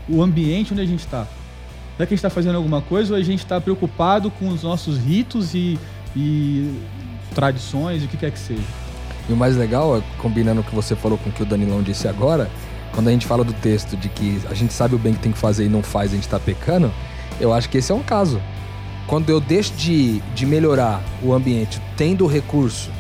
o ambiente onde a gente está? Será que a gente está fazendo alguma coisa ou a gente está preocupado com os nossos ritos e, e tradições, o que quer que seja? E o mais legal, combinando o que você falou com o que o Danilão disse agora, quando a gente fala do texto de que a gente sabe o bem que tem que fazer e não faz, a gente está pecando, eu acho que esse é um caso. Quando eu deixo de, de melhorar o ambiente, tendo recurso,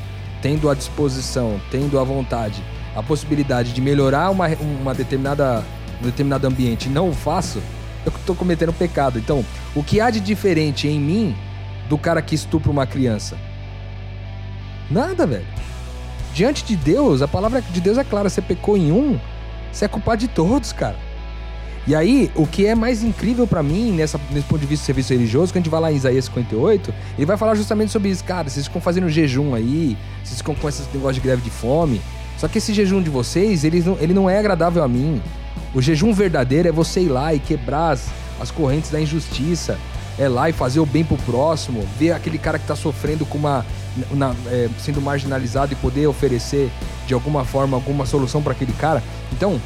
tendo a disposição, tendo a vontade, a possibilidade de melhorar uma, uma determinada, um determinado ambiente não o faço, eu estou cometendo pecado. Então, o que há de diferente em mim do cara que estupra uma criança? Nada, velho. Diante de Deus, a palavra de Deus é clara: você pecou em um, você é culpado de todos, cara. E aí, o que é mais incrível para mim nessa, nesse ponto de vista do serviço religioso, quando a gente vai lá em Isaías 58, ele vai falar justamente sobre isso. Cara, vocês ficam fazendo jejum aí, vocês ficam com esse negócio de greve de fome. Só que esse jejum de vocês, ele não, ele não é agradável a mim. O jejum verdadeiro é você ir lá e quebrar as, as correntes da injustiça. É lá e fazer o bem pro próximo, ver aquele cara que tá sofrendo com uma. Na, é, sendo marginalizado e poder oferecer de alguma forma alguma solução para aquele cara. Então,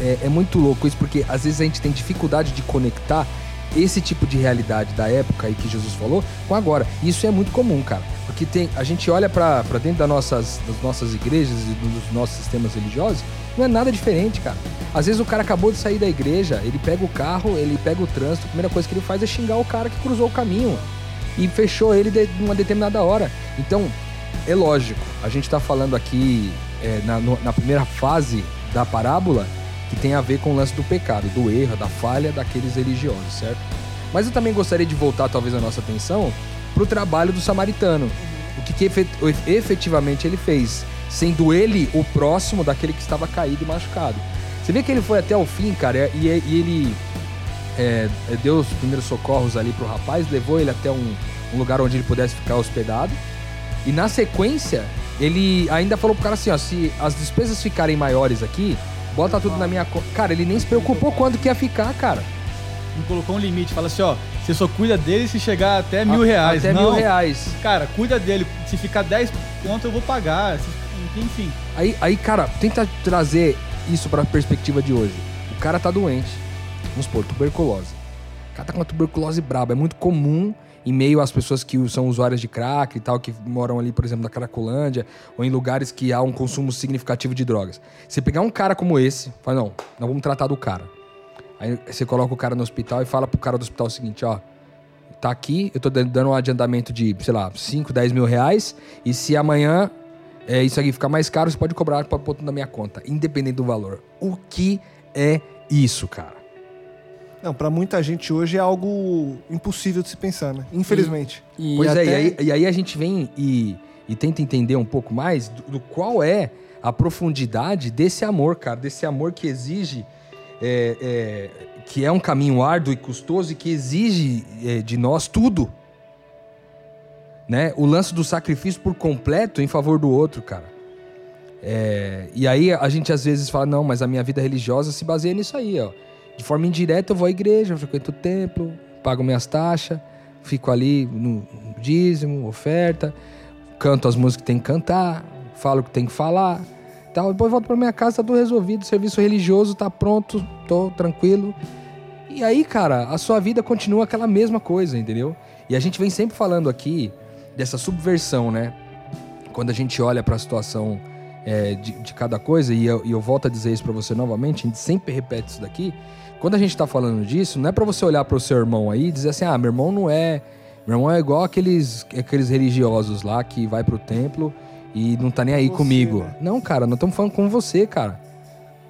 é, é muito louco isso, porque às vezes a gente tem dificuldade de conectar esse tipo de realidade da época aí que Jesus falou com agora. Isso é muito comum, cara. Porque tem, a gente olha para dentro das nossas, das nossas igrejas e dos nossos sistemas religiosos, não é nada diferente, cara. Às vezes o cara acabou de sair da igreja, ele pega o carro, ele pega o trânsito, a primeira coisa que ele faz é xingar o cara que cruzou o caminho e fechou ele de uma determinada hora. Então, é lógico, a gente está falando aqui é, na, no, na primeira fase da parábola que tem a ver com o lance do pecado, do erro, da falha daqueles religiosos, certo? Mas eu também gostaria de voltar, talvez, a nossa atenção para o trabalho do samaritano. O que, que efetivamente ele fez, sendo ele o próximo daquele que estava caído e machucado. Você vê que ele foi até o fim, cara, e, e ele é, é deu os primeiros socorros ali pro rapaz, levou ele até um, um lugar onde ele pudesse ficar hospedado. E na sequência, ele ainda falou pro cara assim, ó, se as despesas ficarem maiores aqui, bota tudo na minha conta. Cara, ele nem se preocupou quando que ia ficar, cara. Não colocou um limite, fala assim, ó, você só cuida dele se chegar até mil reais. Até Não, mil reais. Cara, cuida dele. Se ficar 10 pontos, eu vou pagar. Enfim. Aí, aí, cara, tenta trazer isso pra perspectiva de hoje. O cara tá doente. Vamos supor, tuberculose. O cara tá com uma tuberculose braba. É muito comum em meio às pessoas que são usuárias de crack e tal, que moram ali, por exemplo, na Cracolândia, ou em lugares que há um consumo significativo de drogas. Você pegar um cara como esse, fala, não, nós vamos tratar do cara. Aí você coloca o cara no hospital e fala pro cara do hospital o seguinte, ó, tá aqui, eu tô dando um adiantamento de, sei lá, 5, 10 mil reais, e se amanhã é, isso aqui ficar mais caro, você pode cobrar para pôr na minha conta, independente do valor. O que é isso, cara? Não, para muita gente hoje é algo impossível de se pensar, né? Infelizmente. E, e pois até... é, e aí, e aí, a gente vem e, e tenta entender um pouco mais do, do, qual é a profundidade desse amor, cara, desse amor que exige. É, é, que é um caminho árduo e custoso e que exige é, de nós tudo. Né? O lance do sacrifício por completo em favor do outro, cara. É, e aí a gente às vezes fala, não, mas a minha vida religiosa se baseia nisso aí, ó. De forma indireta, eu vou à igreja, frequento o templo, pago minhas taxas, fico ali no dízimo, oferta, canto as músicas que tem que cantar, falo o que tem que falar. Tal. Depois volto para minha casa, tá tudo resolvido, o serviço religioso tá pronto, tô tranquilo. E aí, cara, a sua vida continua aquela mesma coisa, entendeu? E a gente vem sempre falando aqui dessa subversão, né? Quando a gente olha para a situação é, de, de, cada coisa, e eu, e eu volto a dizer isso para você novamente, a gente sempre repete isso daqui, quando a gente tá falando disso, não é para você olhar para o seu irmão aí e dizer assim: ah, meu irmão não é. Meu irmão é igual aqueles, aqueles religiosos lá que vai pro templo e não tá nem aí você, comigo. Né? Não, cara, não estamos falando com você, cara.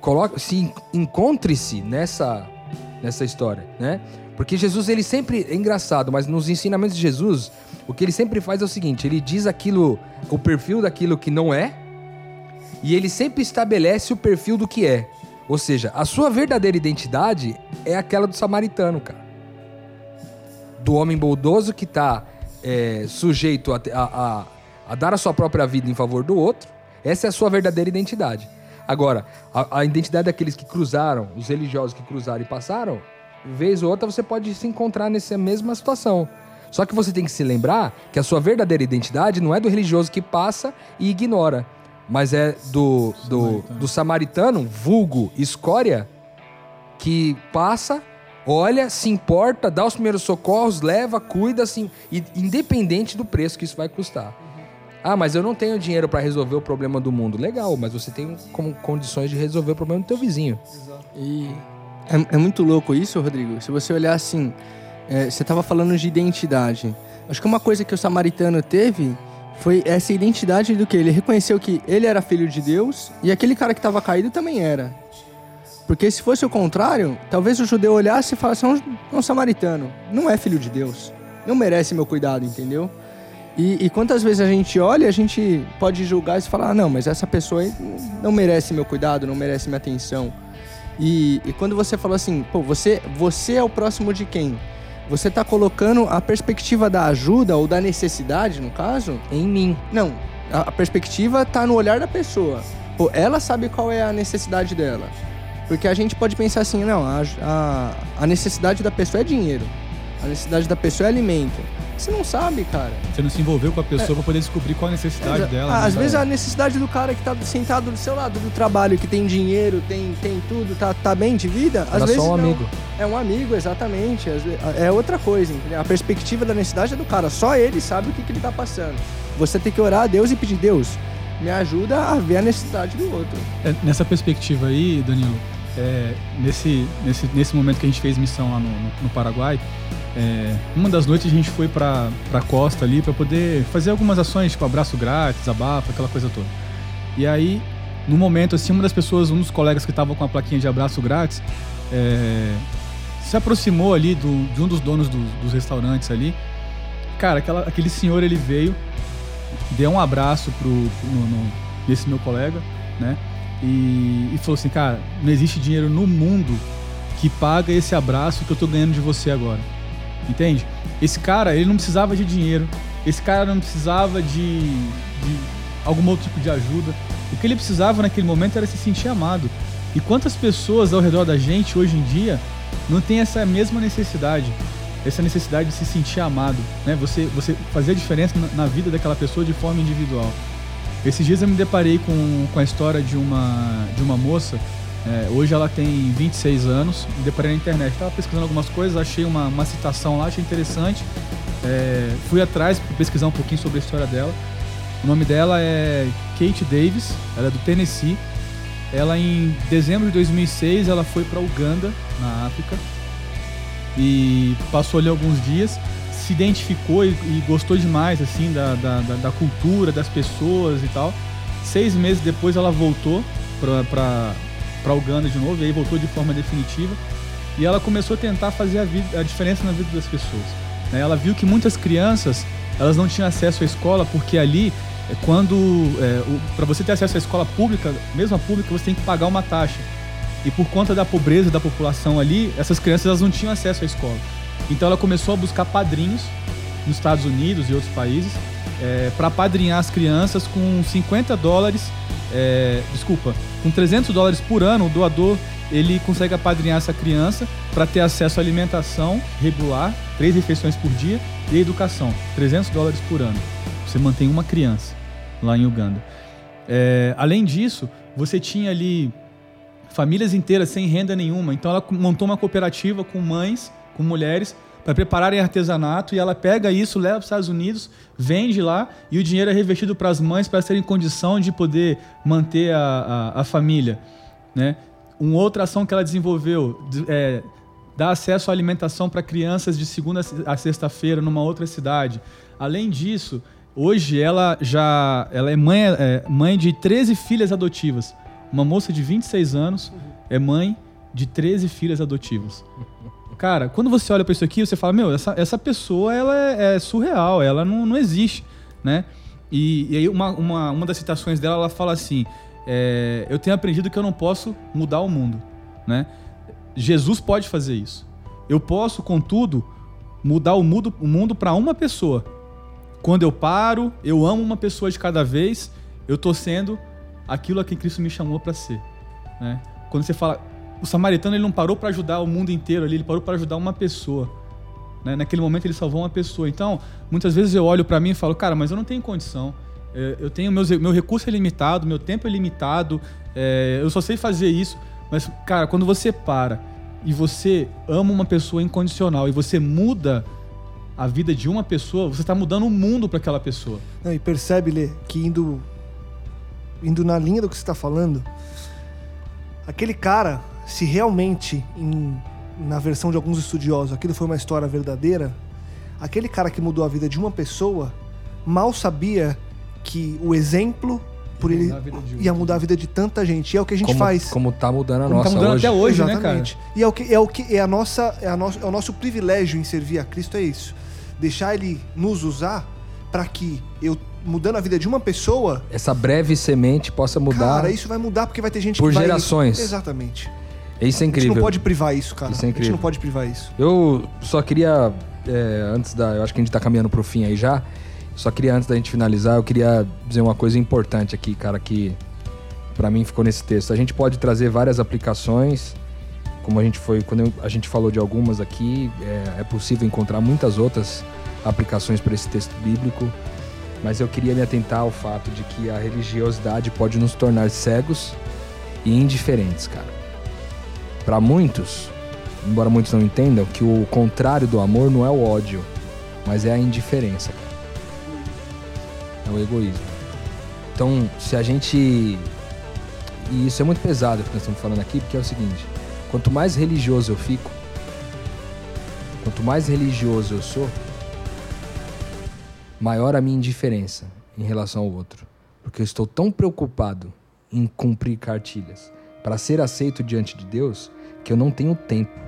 Coloque, se encontre-se nessa nessa história, né? Porque Jesus ele sempre é engraçado, mas nos ensinamentos de Jesus, o que ele sempre faz é o seguinte, ele diz aquilo, o perfil daquilo que não é, e ele sempre estabelece o perfil do que é. Ou seja, a sua verdadeira identidade é aquela do samaritano, cara. Do homem bondoso que está é, sujeito a, a, a, a dar a sua própria vida em favor do outro. Essa é a sua verdadeira identidade. Agora, a, a identidade daqueles que cruzaram, os religiosos que cruzaram e passaram, vez ou outra você pode se encontrar nessa mesma situação. Só que você tem que se lembrar que a sua verdadeira identidade não é do religioso que passa e ignora, mas é do, do, Samaritano. do samaritano, vulgo, escória, que passa, olha, se importa, dá os primeiros socorros, leva, cuida, assim, e- independente do preço que isso vai custar. Ah, mas eu não tenho dinheiro para resolver o problema do mundo. Legal, mas você tem como condições de resolver o problema do teu vizinho. E é, é muito louco isso, Rodrigo. Se você olhar assim, é, você estava falando de identidade. Acho que uma coisa que o samaritano teve foi essa identidade do que ele reconheceu que ele era filho de Deus e aquele cara que estava caído também era. Porque se fosse o contrário, talvez o judeu olhasse e falasse: é um, é um samaritano, não é filho de Deus, não merece meu cuidado, entendeu? E, e quantas vezes a gente olha, a gente pode julgar e falar: ah, não, mas essa pessoa não merece meu cuidado, não merece minha atenção. E, e quando você falou assim, pô, você, você é o próximo de quem? Você tá colocando a perspectiva da ajuda ou da necessidade, no caso, Em mim. não. A, perspectiva tá no olhar da pessoa. Pô, ela sabe qual é a necessidade dela. Porque a gente pode pensar assim, não, a, a, a necessidade da pessoa é dinheiro. A necessidade da pessoa é alimento. Você não sabe, cara. Você não se envolveu com a pessoa pra poder descobrir qual a necessidade Exa- dela. Ah, né? Às vezes a necessidade do cara que tá sentado do seu lado do trabalho, que tem dinheiro, tem, tem tudo, tá, tá bem de vida, às Era vezes só um não. amigo. É um amigo, exatamente. É outra coisa, entendeu? A perspectiva da necessidade é do cara. Só ele sabe o que, que ele tá passando. Você tem que orar a Deus e pedir, Deus, me ajuda a ver a necessidade do outro. É, nessa perspectiva aí, Danilo, é, nesse, nesse, nesse momento que a gente fez missão lá no, no- no Paraguai, é, uma das noites a gente foi pra, pra costa ali pra poder fazer algumas ações, tipo abraço grátis, abafa, aquela coisa toda. E aí, no momento, assim, uma das pessoas, um dos colegas que tava com a plaquinha de abraço grátis, é, se aproximou ali do- de um dos donos do- dos restaurantes ali. Cara, aquela- aquele senhor, ele veio, deu um abraço pro, no, no- nesse meu colega, né? E, e falou assim, cara, não existe dinheiro no mundo que paga esse abraço que eu tô ganhando de você agora. Entende? Esse cara, ele não precisava de dinheiro. Esse cara não precisava de, de algum outro tipo de ajuda. O que ele precisava naquele momento era se sentir amado. E quantas pessoas ao redor da gente hoje em dia não tem essa mesma necessidade? Essa necessidade de se sentir amado, né? Você, você fazer a diferença na, na vida daquela pessoa de forma individual. Esses dias eu me deparei com, com a história de uma, de uma moça. É, hoje ela tem 26 anos. Deparei na internet. Estava pesquisando algumas coisas, achei uma, uma citação lá, achei interessante. É, fui atrás para pesquisar um pouquinho sobre a história dela. O nome dela é Kate Davis, ela é do Tennessee. Ela em dezembro de 2006 ela foi para Uganda, na África, e passou ali alguns dias, se identificou e, e gostou demais assim da, da, da- da cultura, das pessoas e tal. Seis meses depois ela voltou para Uganda de novo, e aí voltou de forma definitiva. E ela começou a tentar fazer a, vida, a diferença na vida das pessoas. né? Ela viu que muitas crianças elas não tinham acesso à escola porque ali é quando para você ter acesso à escola pública, mesmo a pública, você tem que pagar uma taxa. E por conta da pobreza da população ali, essas crianças elas não tinham acesso à escola. Então ela começou a buscar padrinhos nos Estados Unidos e outros países para padrinhar as crianças com 50 dólares, é, desculpa, com 300 dólares por ano, o doador ele consegue apadrinhar essa criança para ter acesso à alimentação regular, três refeições por dia, e educação, 300 dólares por ano. Você mantém uma criança lá em Uganda. É, além disso, você tinha ali famílias inteiras sem renda nenhuma. Então ela montou uma cooperativa com mães, com mulheres, para prepararem artesanato e ela pega isso, leva para os Estados Unidos, vende lá e o dinheiro é revertido para as mães para serem em condição de poder manter a, a, a família. Né? Uma outra ação que ela desenvolveu é dar acesso à alimentação para crianças de segunda a sexta-feira numa outra cidade. Além disso, hoje ela já ela é mãe, é mãe de 13 filhas adotivas. Uma moça de 26 anos é mãe de 13 filhas adotivas. Cara, quando você olha para isso aqui, você fala, meu, essa, essa pessoa ela é, é surreal, ela não, não existe, né? E, e aí uma, uma, uma das citações dela, ela fala assim, é, eu tenho aprendido que eu não posso mudar o mundo, né? Jesus pode fazer isso. Eu posso, contudo, mudar o mundo, o mundo para uma pessoa. Quando eu paro, eu amo uma pessoa de cada vez, eu tô sendo aquilo a que Cristo me chamou para ser. Né? Quando você fala, o samaritano ele não parou para ajudar o mundo inteiro ali, ele parou para ajudar uma pessoa. Né? Naquele momento ele salvou uma pessoa. Então, muitas vezes eu olho para mim e falo, cara, mas eu não tenho condição. É, eu tenho meus, meu recurso é limitado, meu tempo é limitado, é, eu só sei fazer isso. Mas, cara, quando você para e você ama uma pessoa incondicional e você muda a vida de uma pessoa, você está mudando o mundo para aquela pessoa. Não, e percebe, Lê, que indo, indo na linha do que você está falando, aquele cara, se realmente, em, na versão de alguns estudiosos, aquilo foi uma história verdadeira, aquele cara que mudou a vida de uma pessoa mal sabia que o exemplo por ele ia mudar a vida de tanta gente. E é o que a gente como, faz. Como tá mudando a Como nossa tá mudando hoje. até hoje, né, Exatamente. cara? E é o que é o que é a nossa é, a nosso, é o nosso privilégio em servir a Cristo é isso. Deixar ele nos usar para que eu mudando a vida de uma pessoa, Essa breve semente possa mudar. cara, isso vai mudar porque vai ter gente Por que vai gerações. Exatamente. Isso é A gente incrível. não pode privar isso, cara. Isso é a gente incrível. não pode privar isso. Eu só queria, é, antes da. Eu acho que a gente tá caminhando pro fim aí já. Só queria, antes da gente finalizar, eu queria dizer uma coisa importante aqui, cara, que pra mim ficou nesse texto. A gente pode trazer várias aplicações, como a gente foi, quando a gente falou de algumas aqui, é, é possível encontrar muitas outras aplicações para esse texto bíblico. Mas eu queria me atentar ao fato de que a religiosidade pode nos tornar cegos e indiferentes, cara. Para muitos, embora muitos não entendam, que o contrário do amor não é o ódio, mas é a indiferença. É o egoísmo. Então, se a gente. E isso é muito pesado o que nós estamos falando aqui, porque é o seguinte: quanto mais religioso eu fico, quanto mais religioso eu sou, maior a minha indiferença em relação ao outro. Porque eu estou tão preocupado em cumprir cartilhas para ser aceito diante de Deus que eu não tenho tempo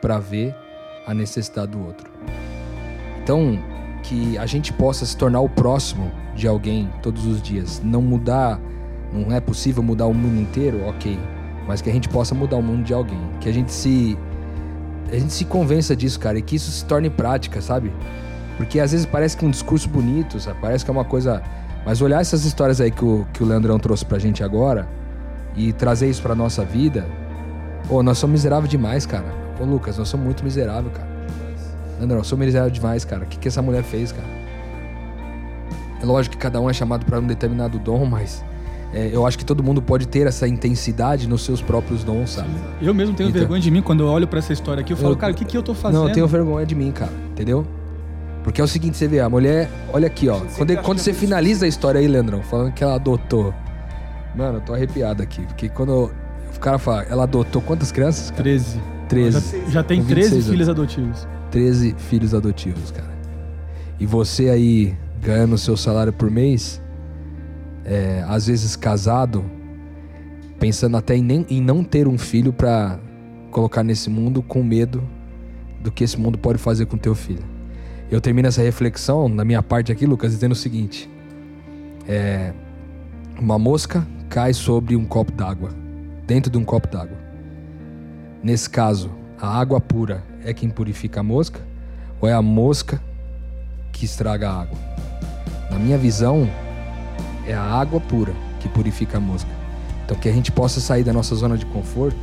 para ver a necessidade do outro. Então, que a gente possa se tornar o próximo de alguém todos os dias, não mudar, não é possível mudar o mundo inteiro, OK, mas que a gente possa mudar o mundo de alguém, que a gente se a gente se convença disso, cara, e que isso se torne prática, sabe? Porque às vezes parece que é um discurso bonito, sabe? parece que é uma coisa. Mas olhar essas histórias aí que o, que o Leandrão trouxe pra gente agora e trazer isso pra nossa vida. Ô, nós somos miseráveis demais, cara. Ô, Lucas, nós somos muito miseráveis, cara. Leandrão, eu sou miserável demais, cara. O que, que essa mulher fez, cara? É lógico que cada um é chamado pra um determinado dom, mas é, eu acho que todo mundo pode ter essa intensidade nos seus próprios dons, sabe? Eu mesmo tenho Então- vergonha de mim quando eu olho pra essa história aqui. Eu falo, Eu- cara, o que, que eu tô fazendo? Não, eu tenho vergonha de mim, cara. Entendeu? Porque é o seguinte, você vê, a mulher, olha aqui, ó. Quando, quando você finaliza a história aí, Leandrão, falando que ela adotou. Mano, eu tô arrepiado aqui. Porque quando o cara fala, ela adotou quantas crianças? cara? 13. 13. Já, já tem Com 13 26 filhos adotivos. 13 filhos adotivos, cara. E você aí ganhando seu salário por mês, é, às vezes casado, pensando até em, nem- em não ter um filho pra colocar nesse mundo com medo do que esse mundo pode fazer com teu filho. Eu termino essa reflexão, na minha parte aqui, Lucas, dizendo o seguinte: é, uma mosca cai sobre um copo d'água, dentro de um copo d'água. Nesse caso, a água pura é quem purifica a mosca ou é a mosca que estraga a água? Na minha visão, é a água pura que purifica a mosca. Então que a gente possa sair da nossa zona de conforto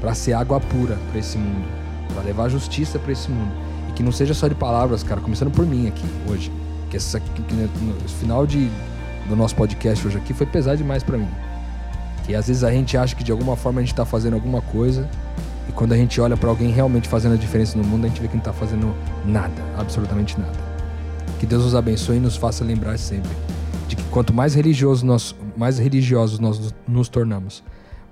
para ser água pura para esse mundo, para levar justiça para esse mundo e que não seja só de palavras, cara, começando por mim aqui hoje, que essa que no final de do nosso podcast hoje aqui foi pesado demais para mim. Que às vezes a gente acha que de alguma forma a gente tá fazendo alguma coisa e quando a gente olha para alguém realmente fazendo a diferença no mundo, a gente vê que não tá fazendo nada, absolutamente nada. Que Deus nos abençoe e nos faça lembrar sempre de que quanto mais religiosos nós, mais religiosos nós nos tornamos,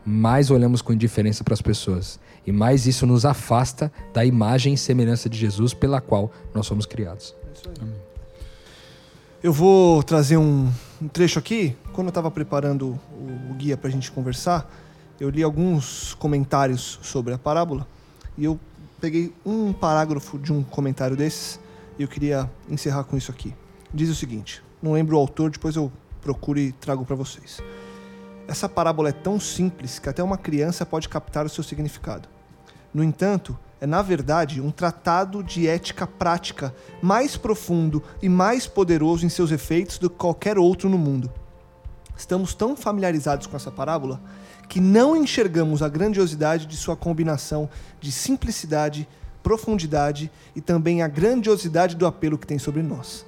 mais olhamos com indiferença para as pessoas e mais isso nos afasta da imagem e semelhança de Jesus pela qual nós somos criados. Eu vou trazer um, um trecho aqui. Quando eu estava preparando o, guia para a gente conversar, eu li alguns comentários sobre a parábola e eu peguei um parágrafo de um comentário desses e eu queria encerrar com isso aqui. Diz o seguinte: não lembro o autor, depois eu procuro e trago para vocês. Essa parábola é tão simples que até uma criança pode captar o seu significado. No entanto, é na verdade um tratado de ética prática mais profundo e mais poderoso em seus efeitos do que qualquer outro no mundo. estamos tão familiarizados com essa parábola que não enxergamos a grandiosidade de sua combinação de simplicidade, profundidade e também a grandiosidade do apelo que tem sobre nós.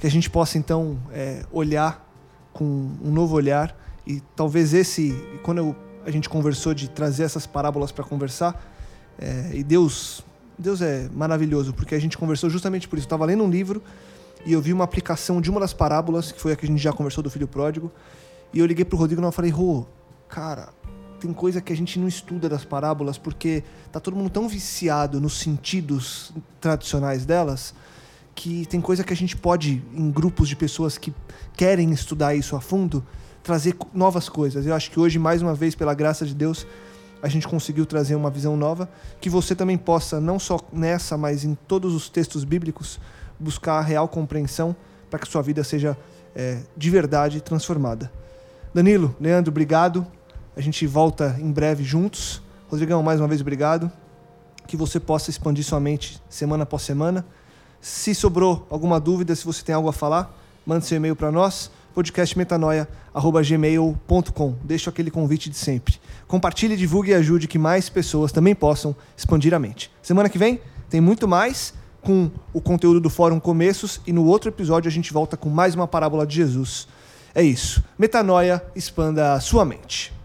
Que a gente possa então é, olhar com um novo olhar e talvez esse, quando eu, a gente conversou de trazer essas parábolas para conversar, é, e Deus, Deus é maravilhoso porque a gente conversou justamente por isso. estava lendo um livro e eu vi uma aplicação de uma das parábolas que foi a que a gente já conversou do filho pródigo e eu liguei pro Rodrigo e eu falei, Rô, cara, tem coisa que a gente não estuda das parábolas porque tá todo mundo tão viciado nos sentidos tradicionais delas que tem coisa que a gente pode, em grupos de pessoas que querem estudar isso a fundo, trazer novas coisas. Eu acho que hoje, mais uma vez, pela graça de Deus, a gente conseguiu trazer uma visão nova, que você também possa, não só nessa, mas em todos os textos bíblicos, buscar a real compreensão para que sua vida seja é, de verdade transformada. Danilo, Leandro, obrigado. A gente volta em breve juntos. Rodrigão, mais uma vez, obrigado. Que você possa expandir sua mente semana após semana. Se sobrou alguma dúvida, se você tem algo a falar, mande seu e-mail para nós, podcastmetanoia.gmail.com. Deixo aquele convite de sempre. Compartilhe, divulgue e ajude que mais pessoas também possam expandir a mente. Semana que vem tem muito mais com o conteúdo do Fórum Começos e no outro episódio a gente volta com mais uma parábola de Jesus. É isso. Metanoia, expanda a sua mente.